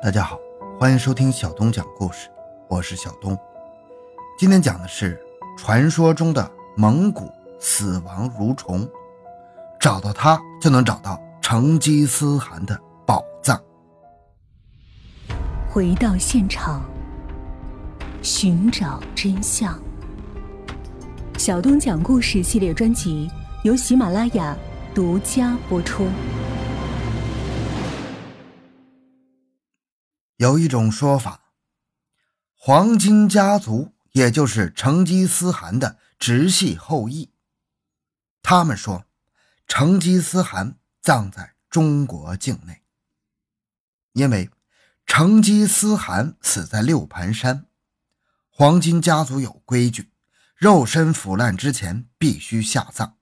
大家好，欢迎收听小东讲故事，我是小东。今天讲的是传说中的蒙古死亡蠕虫，找到它就能找到成吉思汗的宝藏。回到现场，寻找真相。小东讲故事系列专辑由喜马拉雅独家播出。有一种说法，黄金家族也就是成吉思汗的直系后裔。他们说，成吉思汗葬在中国境内，因为成吉思汗死在六盘山。黄金家族有规矩，肉身腐烂之前必须下葬，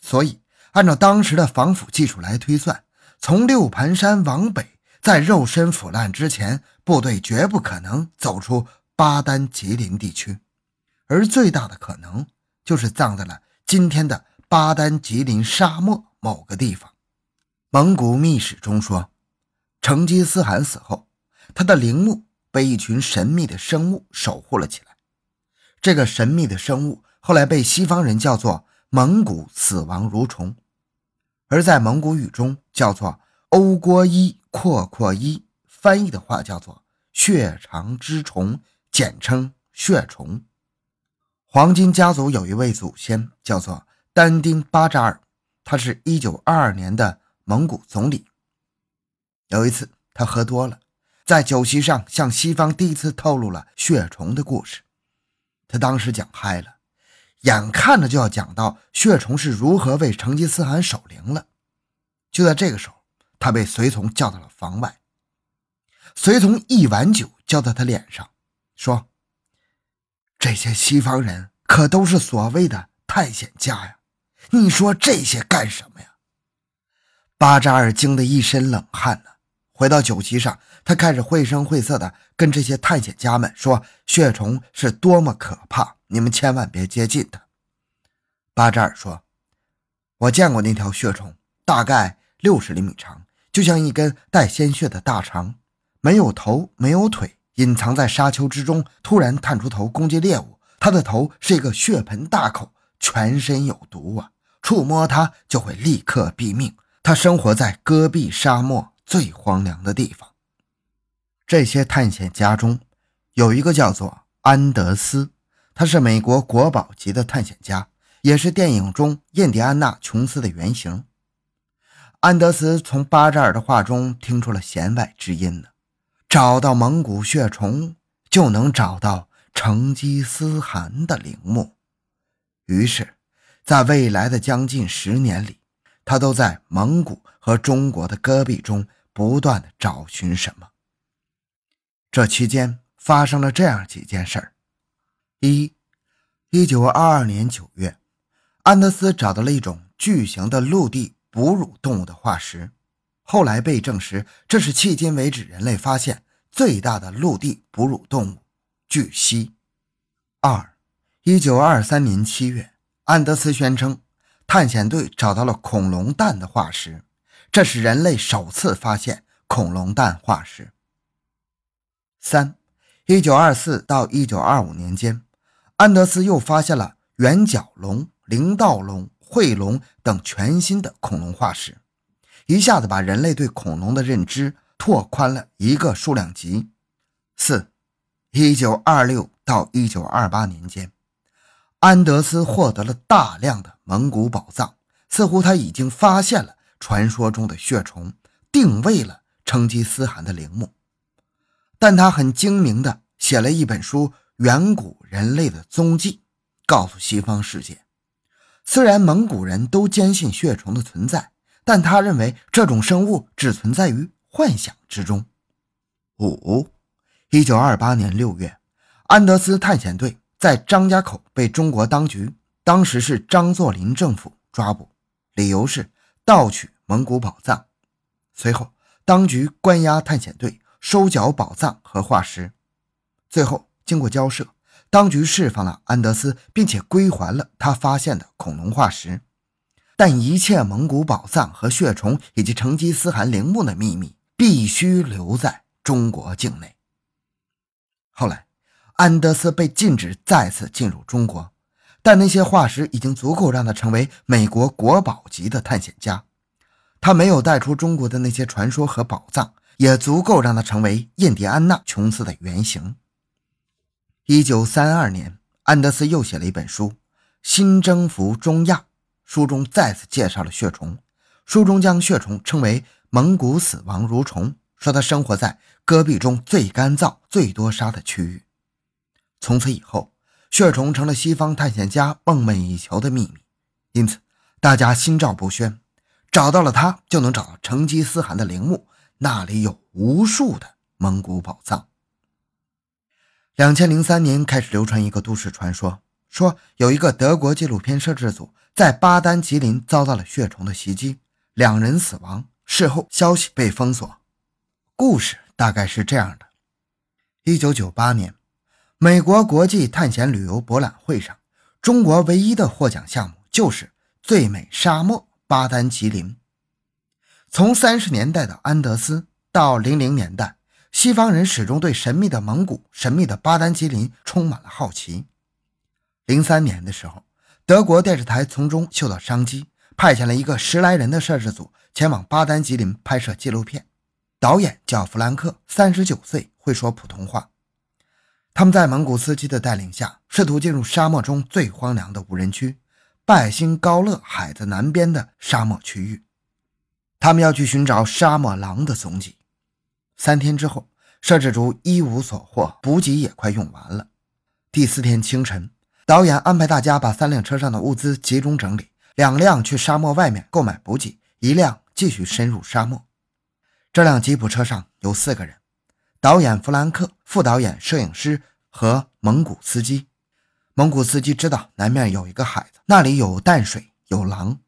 所以按照当时的防腐技术来推算，从六盘山往北。在肉身腐烂之前，部队绝不可能走出巴丹吉林地区，而最大的可能就是葬在了今天的巴丹吉林沙漠某个地方。蒙古秘史中说，成吉思汗死后，他的陵墓被一群神秘的生物守护了起来。这个神秘的生物后来被西方人叫做蒙古死亡蠕虫，而在蒙古语中叫做欧郭一。阔阔一翻译的话叫做血肠之虫，简称血虫。黄金家族有一位祖先叫做丹丁巴扎尔，他是一九二二年的蒙古总理。有一次他喝多了，在酒席上向西方第一次透露了血虫的故事。他当时讲嗨了，眼看着就要讲到血虫是如何为成吉思汗守灵了。就在这个时候。他被随从叫到了房外，随从一碗酒浇在他脸上，说：“这些西方人可都是所谓的探险家呀，你说这些干什么呀？”巴扎尔惊得一身冷汗呢。回到酒席上，他开始绘声绘色的跟这些探险家们说：“血虫是多么可怕，你们千万别接近它。”巴扎尔说：“我见过那条血虫，大概六十厘米长。”就像一根带鲜血的大肠，没有头，没有腿，隐藏在沙丘之中，突然探出头攻击猎物。它的头是一个血盆大口，全身有毒啊！触摸它就会立刻毙命。它生活在戈壁沙漠最荒凉的地方。这些探险家中有一个叫做安德斯，他是美国国宝级的探险家，也是电影中印第安纳琼斯的原型。安德斯从巴扎尔的话中听出了弦外之音呢。找到蒙古血虫，就能找到成吉思汗的陵墓。于是，在未来的将近十年里，他都在蒙古和中国的戈壁中不断的找寻什么。这期间发生了这样几件事儿：一，一九二二年九月，安德斯找到了一种巨型的陆地。哺乳动物的化石，后来被证实，这是迄今为止人类发现最大的陆地哺乳动物巨蜥。二，一九二三年七月，安德斯宣称，探险队找到了恐龙蛋的化石，这是人类首次发现恐龙蛋化石。三，一九二四到一九二五年间，安德斯又发现了圆角龙、灵盗龙。惠龙等全新的恐龙化石，一下子把人类对恐龙的认知拓宽了一个数量级。四，一九二六到一九二八年间，安德斯获得了大量的蒙古宝藏，似乎他已经发现了传说中的血虫，定位了成吉思汗的陵墓。但他很精明地写了一本书《远古人类的踪迹》，告诉西方世界。虽然蒙古人都坚信血虫的存在，但他认为这种生物只存在于幻想之中。五，一九二八年六月，安德斯探险队在张家口被中国当局（当时是张作霖政府）抓捕，理由是盗取蒙古宝藏。随后，当局关押探险队，收缴宝藏和化石。最后，经过交涉。当局释放了安德斯，并且归还了他发现的恐龙化石，但一切蒙古宝藏和血虫以及成吉思汗陵墓的秘密必须留在中国境内。后来，安德斯被禁止再次进入中国，但那些化石已经足够让他成为美国国宝级的探险家。他没有带出中国的那些传说和宝藏，也足够让他成为印第安纳·琼斯的原型。一九三二年，安德斯又写了一本书《新征服中亚》，书中再次介绍了血虫。书中将血虫称为蒙古死亡蠕虫，说它生活在戈壁中最干燥、最多沙的区域。从此以后，血虫成了西方探险家梦寐以求的秘密，因此大家心照不宣。找到了它，就能找到成吉思汗的陵墓，那里有无数的蒙古宝藏。两千零三年开始流传一个都市传说，说有一个德国纪录片摄制组在巴丹吉林遭到了血虫的袭击，两人死亡。事后消息被封锁。故事大概是这样的：一九九八年，美国国际探险旅游博览会上，中国唯一的获奖项目就是最美沙漠。巴丹吉林。从三十年代的安德斯到零零年代，西方人始终对神秘的蒙古、神秘的巴丹吉林充满了好奇。零三年的时候，德国电视台从中嗅到商机，派遣了一个十来人的摄制组前往巴丹吉林拍摄纪录片。导演叫弗兰克，三十九岁，会说普通话。他们在蒙古司机的带领下，试图进入沙漠中最荒凉的无人区。拜辛高勒海的南边的沙漠区域，他们要去寻找沙漠狼的踪迹。三天之后，摄制组一无所获，补给也快用完了。第四天清晨，导演安排大家把三辆车上的物资集中整理，两辆去沙漠外面购买补给，一辆继续深入沙漠。这辆吉普车上有四个人：导演弗兰克、副导演、摄影师和蒙古司机。蒙古司机知道南面有一个海子，那里有淡水，有狼。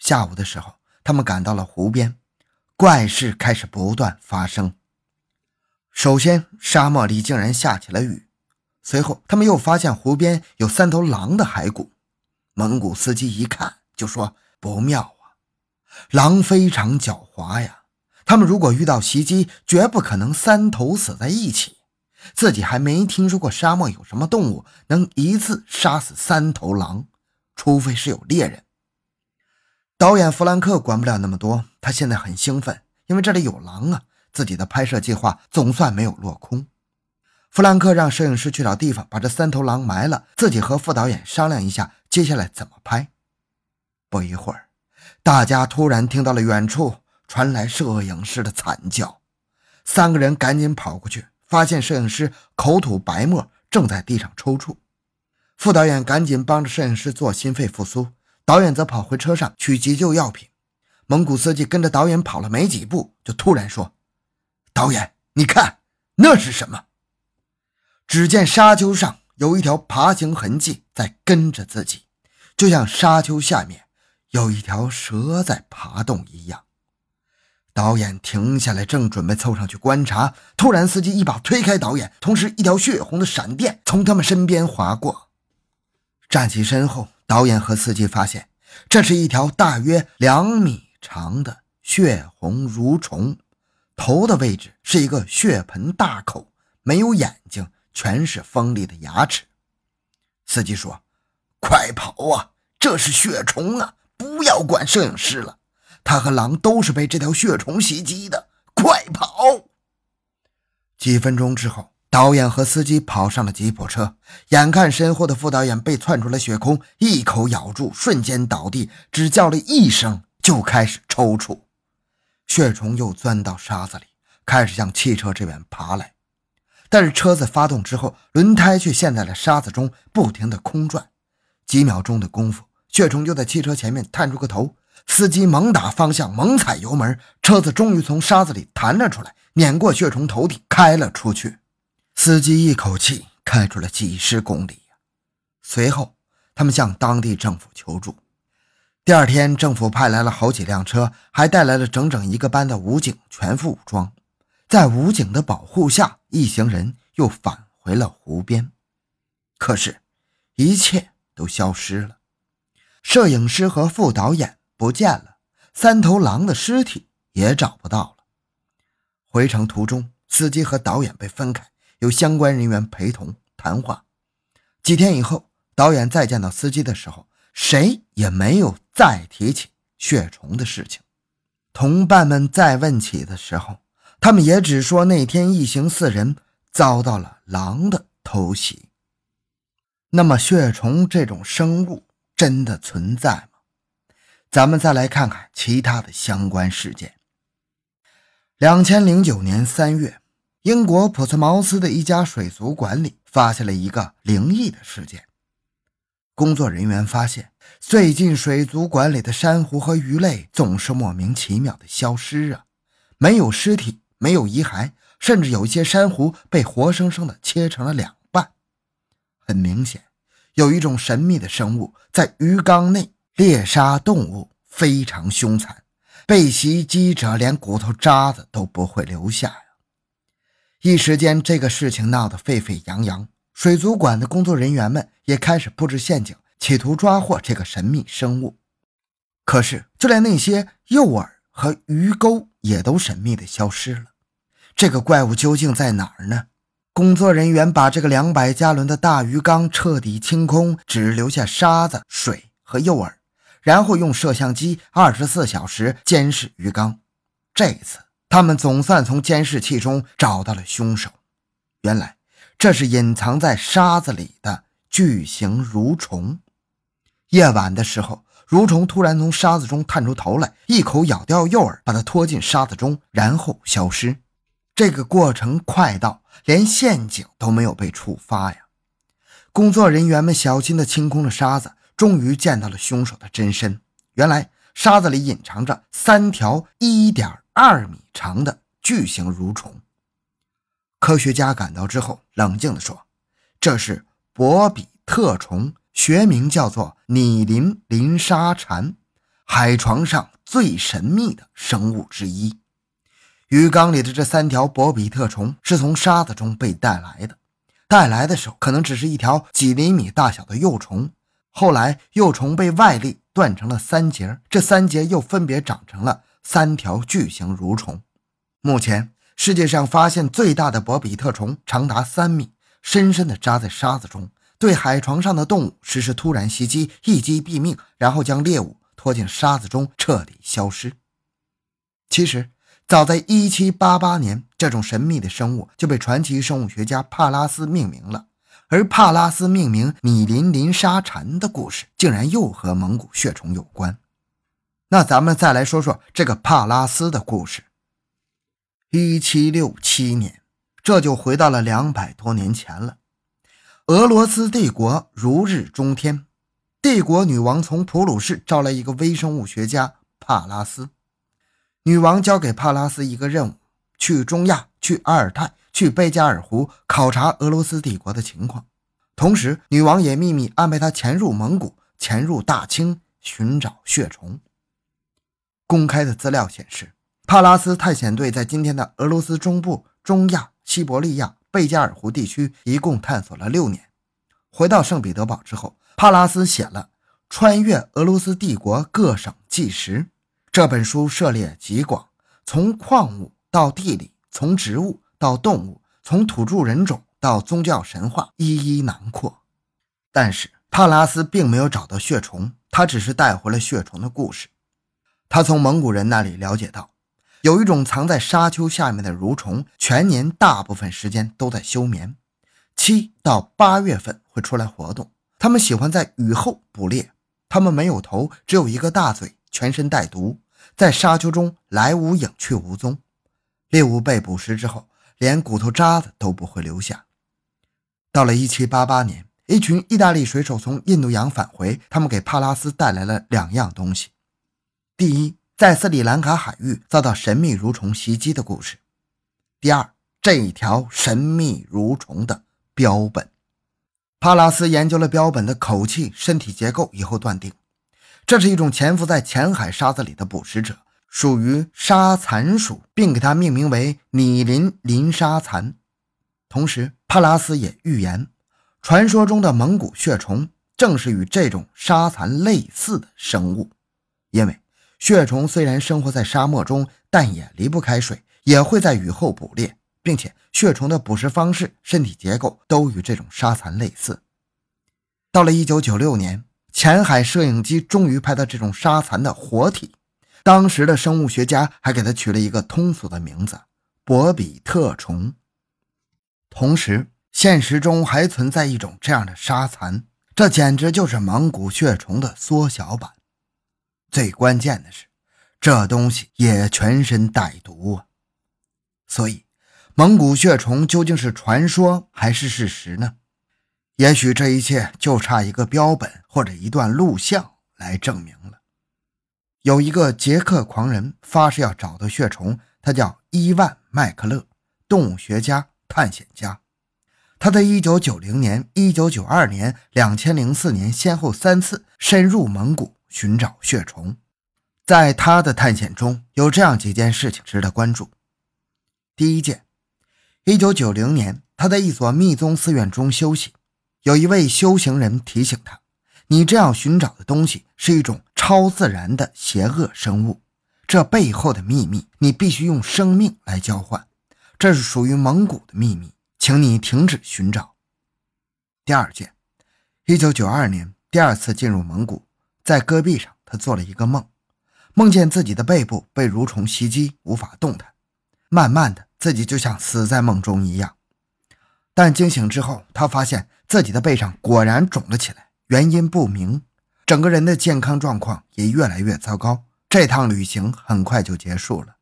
下午的时候，他们赶到了湖边，怪事开始不断发生。首先，沙漠里竟然下起了雨。随后，他们又发现湖边有三头狼的骸骨。蒙古司机一看就说：“不妙啊，狼非常狡猾呀！他们如果遇到袭击，绝不可能三头死在一起。”自己还没听说过沙漠有什么动物能一次杀死三头狼，除非是有猎人。导演弗兰克管不了那么多，他现在很兴奋，因为这里有狼啊！自己的拍摄计划总算没有落空。弗兰克让摄影师去找地方把这三头狼埋了，自己和副导演商量一下接下来怎么拍。不一会儿，大家突然听到了远处传来摄影师的惨叫，三个人赶紧跑过去。发现摄影师口吐白沫，正在地上抽搐。副导演赶紧帮着摄影师做心肺复苏，导演则跑回车上取急救药品。蒙古司机跟着导演跑了没几步，就突然说：“导演，你看那是什么？”只见沙丘上有一条爬行痕迹在跟着自己，就像沙丘下面有一条蛇在爬动一样。导演停下来，正准备凑上去观察，突然司机一把推开导演，同时一条血红的闪电从他们身边划过。站起身后，导演和司机发现，这是一条大约两米长的血红蠕虫，头的位置是一个血盆大口，没有眼睛，全是锋利的牙齿。司机说：“快跑啊！这是血虫啊！不要管摄影师了。”他和狼都是被这条血虫袭击的，快跑！几分钟之后，导演和司机跑上了吉普车，眼看身后的副导演被窜出了血空，一口咬住，瞬间倒地，只叫了一声就开始抽搐。血虫又钻到沙子里，开始向汽车这边爬来，但是车子发动之后，轮胎却陷在了沙子中，不停的空转。几秒钟的功夫，血虫就在汽车前面探出个头。司机猛打方向，猛踩油门，车子终于从沙子里弹了出来，碾过血虫头顶，开了出去。司机一口气开出了几十公里随后，他们向当地政府求助。第二天，政府派来了好几辆车，还带来了整整一个班的武警，全副武装。在武警的保护下，一行人又返回了湖边。可是，一切都消失了。摄影师和副导演。不见了，三头狼的尸体也找不到了。回程途中，司机和导演被分开，有相关人员陪同谈话。几天以后，导演再见到司机的时候，谁也没有再提起血虫的事情。同伴们再问起的时候，他们也只说那天一行四人遭到了狼的偷袭。那么，血虫这种生物真的存在吗？咱们再来看看其他的相关事件。两千零九年三月，英国普斯茅斯的一家水族馆里发现了一个灵异的事件。工作人员发现，最近水族馆里的珊瑚和鱼类总是莫名其妙的消失啊，没有尸体，没有遗骸，甚至有一些珊瑚被活生生的切成了两半。很明显，有一种神秘的生物在鱼缸内猎杀动物，非常凶残。被袭击者连骨头渣子都不会留下！一时间，这个事情闹得沸沸扬扬，水族馆的工作人员们也开始布置陷阱，企图抓获这个神秘生物。可是，就连那些诱饵和鱼钩也都神秘的消失了。这个怪物究竟在哪儿呢？工作人员把这个两百加仑的大鱼缸彻底清空，只留下沙子、水和诱饵。然后用摄像机二十四小时监视鱼缸。这一次，他们总算从监视器中找到了凶手。原来，这是隐藏在沙子里的巨型蠕虫。夜晚的时候，蠕虫突然从沙子中探出头来，一口咬掉诱饵，把它拖进沙子中，然后消失。这个过程快到连陷阱都没有被触发呀！工作人员们小心地清空了沙子。终于见到了凶手的真身。原来沙子里隐藏着三条一点二米长的巨型蠕虫。科学家赶到之后，冷静地说：“这是博比特虫，学名叫做拟林林沙蝉，海床上最神秘的生物之一。鱼缸里的这三条博比特虫是从沙子中被带来的。带来的时候，可能只是一条几厘米大小的幼虫。”后来，幼虫被外力断成了三节，这三节又分别长成了三条巨型蠕虫。目前，世界上发现最大的博比特虫长达三米，深深地扎在沙子中，对海床上的动物实施突然袭击，一击毙命，然后将猎物拖进沙子中彻底消失。其实，早在1788年，这种神秘的生物就被传奇生物学家帕拉斯命名了。而帕拉斯命名米林林沙蝉的故事，竟然又和蒙古血虫有关。那咱们再来说说这个帕拉斯的故事。一七六七年，这就回到了两百多年前了。俄罗斯帝国如日中天，帝国女王从普鲁士招来一个微生物学家帕拉斯。女王交给帕拉斯一个任务：去中亚，去阿尔泰。去贝加尔湖考察俄罗斯帝国的情况，同时女王也秘密安排他潜入蒙古、潜入大清寻找血虫。公开的资料显示，帕拉斯探险队在今天的俄罗斯中部、中亚、西伯利亚、贝加尔湖地区一共探索了六年。回到圣彼得堡之后，帕拉斯写了《穿越俄罗斯帝国各省纪实》这本书，涉猎极广，从矿物到地理，从植物。到动物，从土著人种到宗教神话，一一囊括。但是帕拉斯并没有找到血虫，他只是带回了血虫的故事。他从蒙古人那里了解到，有一种藏在沙丘下面的蠕虫，全年大部分时间都在休眠，七到八月份会出来活动。他们喜欢在雨后捕猎，他们没有头，只有一个大嘴，全身带毒，在沙丘中来无影去无踪。猎物被捕食之后。连骨头渣子都不会留下。到了1788年，一群意大利水手从印度洋返回，他们给帕拉斯带来了两样东西：第一，在斯里兰卡海域遭到神秘蠕虫袭击的故事；第二，这一条神秘蠕虫的标本。帕拉斯研究了标本的口气、身体结构以后，断定这是一种潜伏在浅海沙子里的捕食者。属于沙蚕属，并给它命名为拟林林沙蚕。同时，帕拉斯也预言，传说中的蒙古血虫正是与这种沙蚕类似的生物。因为血虫虽然生活在沙漠中，但也离不开水，也会在雨后捕猎。并且血虫的捕食方式、身体结构都与这种沙蚕类似。到了1996年，前海摄影机终于拍到这种沙蚕的活体，当时的生物学家还给它取了一个通俗的名字——博比特虫。同时，现实中还存在一种这样的沙蚕，这简直就是蒙古血虫的缩小版。最关键的是，这东西也全身带毒啊！所以，蒙古血虫究竟是传说还是事实呢？也许这一切就差一个标本或者一段录像来证明了。有一个捷克狂人发誓要找到血虫，他叫伊万·麦克勒，动物学家、探险家。他在1990年、1992年、2004年先后三次深入蒙古寻找血虫。在他的探险中，有这样几件事情值得关注。第一件，1990年，他在一所密宗寺院中休息。有一位修行人提醒他：“你这样寻找的东西是一种超自然的邪恶生物，这背后的秘密你必须用生命来交换，这是属于蒙古的秘密，请你停止寻找。”第二件，1992年第二次进入蒙古，在戈壁上，他做了一个梦，梦见自己的背部被蠕虫袭击，无法动弹，慢慢的，自己就像死在梦中一样。但惊醒之后，他发现自己的背上果然肿了起来，原因不明，整个人的健康状况也越来越糟糕。这趟旅行很快就结束了。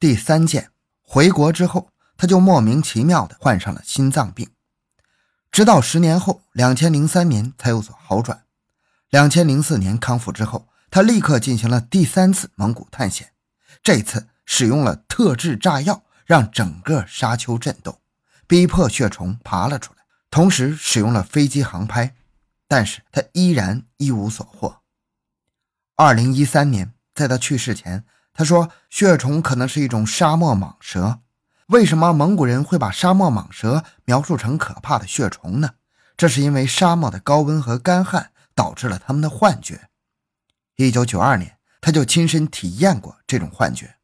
第三件，回国之后，他就莫名其妙的患上了心脏病，直到十年后，两千零三年才有所好转。两千零四年康复之后，他立刻进行了第三次蒙古探险，这次使用了特制炸药，让整个沙丘震动。逼迫血虫爬了出来，同时使用了飞机航拍，但是他依然一无所获。二零一三年，在他去世前，他说血虫可能是一种沙漠蟒蛇。为什么蒙古人会把沙漠蟒蛇描述成可怕的血虫呢？这是因为沙漠的高温和干旱导致了他们的幻觉。一九九二年，他就亲身体验过这种幻觉。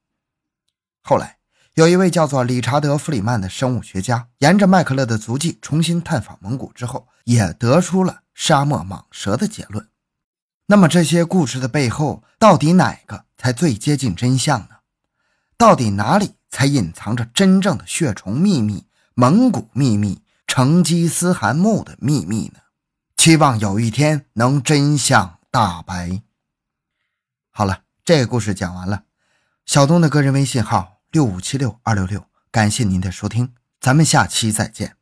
后来。有一位叫做理查德·弗里曼的生物学家，沿着麦克勒的足迹重新探访蒙古之后，也得出了沙漠蟒蛇的结论。那么，这些故事的背后，到底哪个才最接近真相呢？到底哪里才隐藏着真正的血虫秘密、蒙古秘密、成吉思汗墓的秘密呢？希望有一天能真相大白。好了，这个故事讲完了。小东的个人微信号。六五七六二六六，感谢您的收听，咱们下期再见。